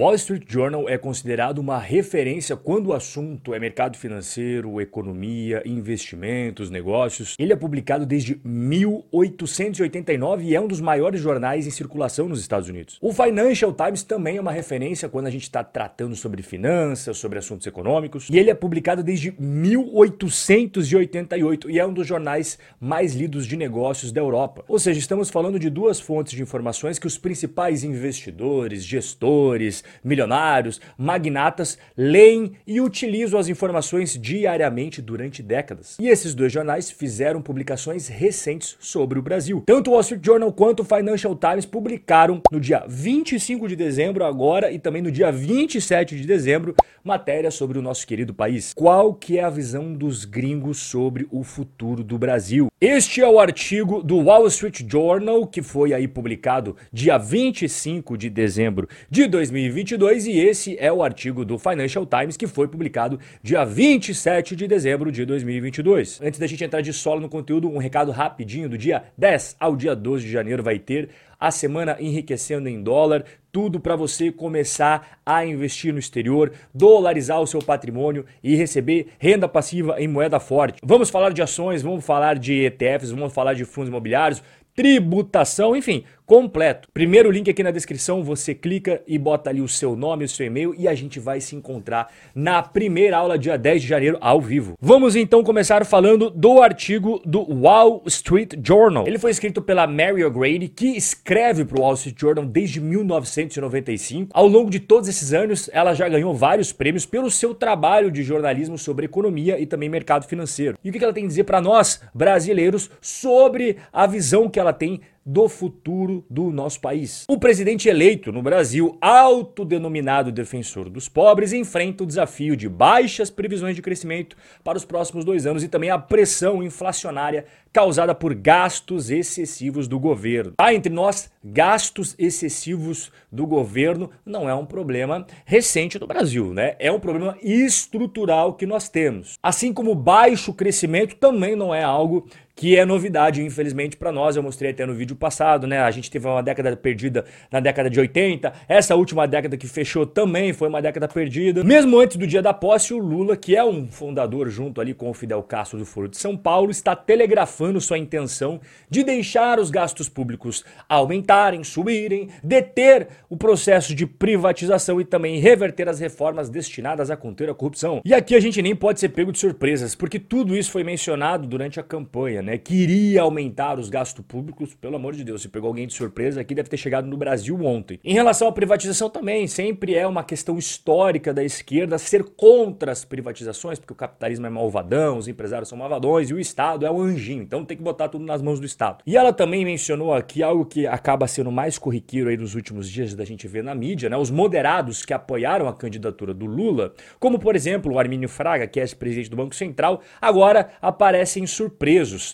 Wall Street Journal é considerado uma referência quando o assunto é mercado financeiro, economia, investimentos, negócios. Ele é publicado desde 1889 e é um dos maiores jornais em circulação nos Estados Unidos. O Financial Times também é uma referência quando a gente está tratando sobre finanças, sobre assuntos econômicos. E ele é publicado desde 1888 e é um dos jornais mais lidos de negócios da Europa. Ou seja, estamos falando de duas fontes de informações que os principais investidores, gestores, milionários, magnatas leem e utilizam as informações diariamente durante décadas. E esses dois jornais fizeram publicações recentes sobre o Brasil. Tanto o Wall Street Journal quanto o Financial Times publicaram no dia 25 de dezembro agora e também no dia 27 de dezembro matéria sobre o nosso querido país. Qual que é a visão dos gringos sobre o futuro do Brasil? Este é o artigo do Wall Street Journal que foi aí publicado dia 25 de dezembro de 2022 e esse é o artigo do Financial Times que foi publicado dia 27 de dezembro de 2022. Antes da gente entrar de solo no conteúdo, um recado rapidinho do dia 10 ao dia 12 de janeiro vai ter a semana enriquecendo em dólar, tudo para você começar a investir no exterior, dolarizar o seu patrimônio e receber renda passiva em moeda forte. Vamos falar de ações, vamos falar de ETFs, vamos falar de fundos imobiliários, tributação, enfim, completo. Primeiro link aqui na descrição, você clica e bota ali o seu nome, o seu e-mail e a gente vai se encontrar na primeira aula, dia 10 de janeiro, ao vivo. Vamos então começar falando do artigo do Wall Street Journal. Ele foi escrito pela Mary O'Grady, que escreve para o Wall Street Journal desde 1995. Ao longo de todos esses anos, ela já ganhou vários prêmios pelo seu trabalho de jornalismo sobre economia e também mercado financeiro. E o que ela tem a dizer para nós, brasileiros, sobre a visão que ela tem do futuro do nosso país. O presidente eleito no Brasil, autodenominado defensor dos pobres, enfrenta o desafio de baixas previsões de crescimento para os próximos dois anos e também a pressão inflacionária causada por gastos excessivos do governo. Há entre nós, gastos excessivos do governo não é um problema recente do Brasil, né? É um problema estrutural que nós temos. Assim como baixo crescimento também não é algo que é novidade, infelizmente, para nós. Eu mostrei até no vídeo passado, né? A gente teve uma década perdida na década de 80. Essa última década que fechou também foi uma década perdida. Mesmo antes do dia da posse, o Lula, que é um fundador junto ali com o Fidel Castro do Foro de São Paulo, está telegrafando sua intenção de deixar os gastos públicos aumentarem, subirem, deter o processo de privatização e também reverter as reformas destinadas a conter a corrupção. E aqui a gente nem pode ser pego de surpresas, porque tudo isso foi mencionado durante a campanha né, queria aumentar os gastos públicos, pelo amor de Deus, se pegou alguém de surpresa aqui, deve ter chegado no Brasil ontem. Em relação à privatização também, sempre é uma questão histórica da esquerda ser contra as privatizações, porque o capitalismo é malvadão, os empresários são malvadões e o Estado é o anjinho, então tem que botar tudo nas mãos do Estado. E ela também mencionou aqui algo que acaba sendo mais corriqueiro aí nos últimos dias da gente ver na mídia, né, os moderados que apoiaram a candidatura do Lula, como por exemplo o Armínio Fraga, que é ex-presidente do Banco Central, agora aparecem surpresos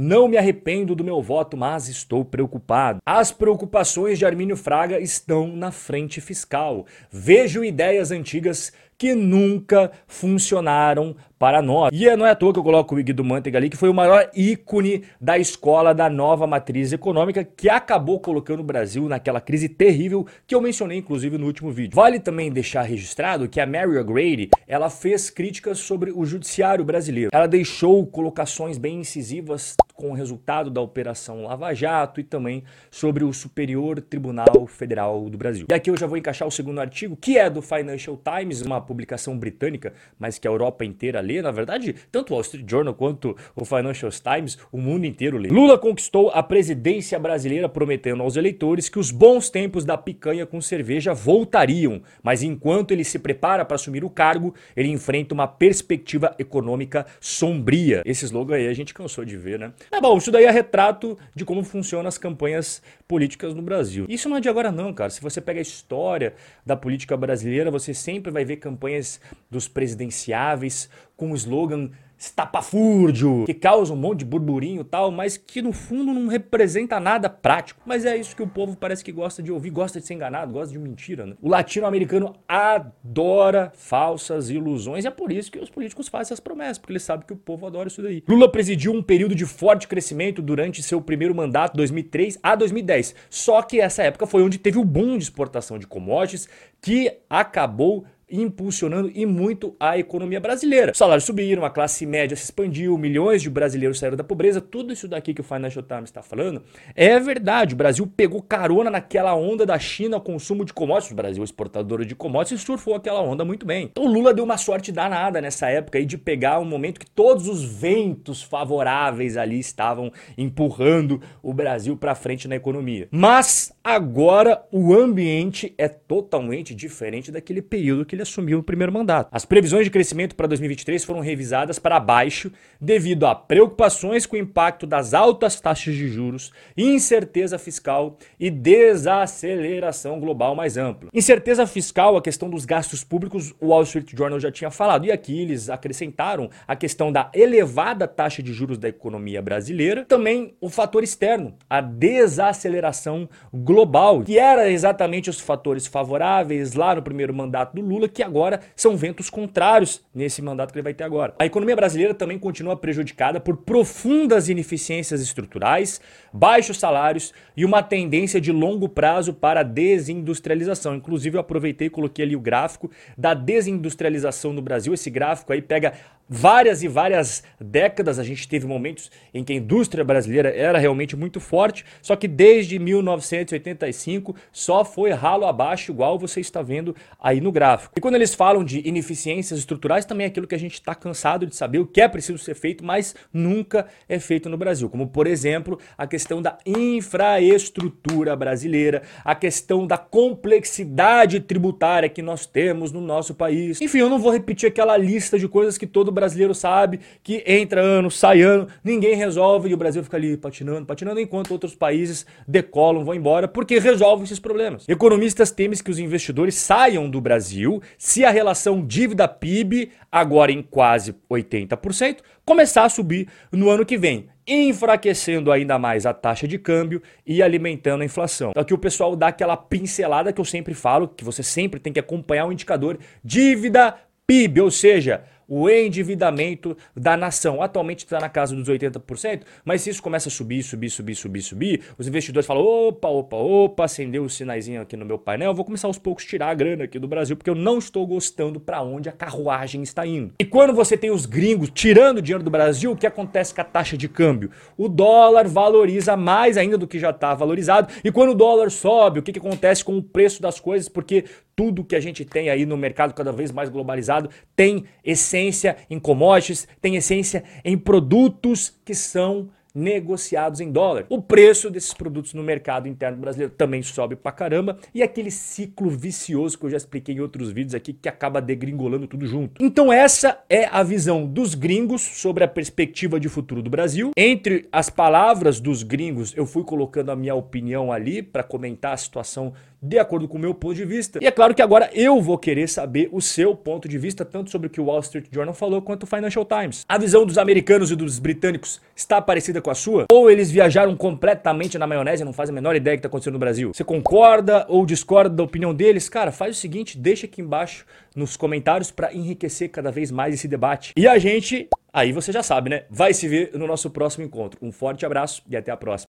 não me arrependo do meu voto, mas estou preocupado. As preocupações de Armínio Fraga estão na frente fiscal. Vejo ideias antigas que nunca funcionaram para nós. E não é à toa que eu coloco o Guido Mantega ali, que foi o maior ícone da escola da nova matriz econômica, que acabou colocando o Brasil naquela crise terrível que eu mencionei, inclusive, no último vídeo. Vale também deixar registrado que a Mary O'Grady, ela fez críticas sobre o judiciário brasileiro. Ela deixou colocações bem incisivas com o resultado da Operação Lava Jato e também sobre o Superior Tribunal Federal do Brasil. E aqui eu já vou encaixar o segundo artigo, que é do Financial Times, uma publicação britânica, mas que a Europa inteira lê. Na verdade, tanto o Wall Street Journal quanto o Financial Times, o mundo inteiro lê. Lula conquistou a presidência brasileira prometendo aos eleitores que os bons tempos da picanha com cerveja voltariam, mas enquanto ele se prepara para assumir o cargo, ele enfrenta uma perspectiva econômica sombria. Esse slogan aí a gente cansou de ver, né? É bom, isso daí é retrato de como funcionam as campanhas políticas no Brasil. Isso não é de agora não, cara. Se você pega a história da política brasileira, você sempre vai ver campanhas dos presidenciáveis com o slogan estapafúrdio, que causa um monte de burburinho e tal, mas que no fundo não representa nada prático. Mas é isso que o povo parece que gosta de ouvir, gosta de ser enganado, gosta de mentira, né? O latino-americano adora falsas ilusões e é por isso que os políticos fazem essas promessas, porque eles sabem que o povo adora isso daí. Lula presidiu um período de forte crescimento durante seu primeiro mandato, 2003 a 2010. Só que essa época foi onde teve o boom de exportação de commodities que acabou impulsionando e muito a economia brasileira. Os salários subiram, a classe média se expandiu, milhões de brasileiros saíram da pobreza. Tudo isso daqui que o Financial Times está falando é verdade. O Brasil pegou carona naquela onda da China, consumo de commodities. O Brasil, exportador de commodities, surfou aquela onda muito bem. Então o Lula deu uma sorte danada nessa época aí de pegar um momento que todos os ventos favoráveis ali estavam empurrando o Brasil para frente na economia. Mas agora o ambiente é totalmente diferente daquele período que ele assumiu o primeiro mandato. As previsões de crescimento para 2023 foram revisadas para baixo devido a preocupações com o impacto das altas taxas de juros, incerteza fiscal e desaceleração global mais ampla. Incerteza fiscal, a questão dos gastos públicos, o Wall Street Journal já tinha falado, e aqui eles acrescentaram a questão da elevada taxa de juros da economia brasileira, também o fator externo, a desaceleração global, que era exatamente os fatores favoráveis lá no primeiro mandato do Lula que agora são ventos contrários nesse mandato que ele vai ter agora. A economia brasileira também continua prejudicada por profundas ineficiências estruturais, baixos salários e uma tendência de longo prazo para a desindustrialização. Inclusive, eu aproveitei e coloquei ali o gráfico da desindustrialização no Brasil. Esse gráfico aí pega várias e várias décadas. A gente teve momentos em que a indústria brasileira era realmente muito forte, só que desde 1985 só foi ralo abaixo, igual você está vendo aí no gráfico. E quando eles falam de ineficiências estruturais, também é aquilo que a gente está cansado de saber, o que é preciso ser feito, mas nunca é feito no Brasil. Como, por exemplo, a questão da infraestrutura brasileira, a questão da complexidade tributária que nós temos no nosso país. Enfim, eu não vou repetir aquela lista de coisas que todo brasileiro sabe, que entra ano, sai ano, ninguém resolve e o Brasil fica ali patinando, patinando, enquanto outros países decolam, vão embora, porque resolvem esses problemas. Economistas temem que os investidores saiam do Brasil se a relação dívida-PIB, agora em quase 80%, começar a subir no ano que vem, enfraquecendo ainda mais a taxa de câmbio e alimentando a inflação. Então aqui o pessoal dá aquela pincelada que eu sempre falo, que você sempre tem que acompanhar o indicador dívida PIB, ou seja, o endividamento da nação. Atualmente está na casa dos 80%, mas se isso começa a subir, subir, subir, subir, subir, os investidores falam: opa, opa, opa, acendeu o sinaizinho aqui no meu painel, vou começar aos poucos tirar a grana aqui do Brasil, porque eu não estou gostando para onde a carruagem está indo. E quando você tem os gringos tirando dinheiro do Brasil, o que acontece com a taxa de câmbio? O dólar valoriza mais ainda do que já está valorizado, e quando o dólar sobe, o que, que acontece com o preço das coisas? Porque tudo que a gente tem aí no mercado cada vez mais globalizado tem essência em commodities, tem essência em produtos que são negociados em dólar. O preço desses produtos no mercado interno brasileiro também sobe pra caramba e aquele ciclo vicioso que eu já expliquei em outros vídeos aqui que acaba degringolando tudo junto. Então essa é a visão dos gringos sobre a perspectiva de futuro do Brasil. Entre as palavras dos gringos, eu fui colocando a minha opinião ali para comentar a situação de acordo com o meu ponto de vista. E é claro que agora eu vou querer saber o seu ponto de vista, tanto sobre o que o Wall Street Journal falou quanto o Financial Times. A visão dos americanos e dos britânicos está parecida com a sua? Ou eles viajaram completamente na maionese e não fazem a menor ideia do que está acontecendo no Brasil? Você concorda ou discorda da opinião deles? Cara, faz o seguinte, deixa aqui embaixo nos comentários para enriquecer cada vez mais esse debate. E a gente, aí você já sabe, né? Vai se ver no nosso próximo encontro. Um forte abraço e até a próxima.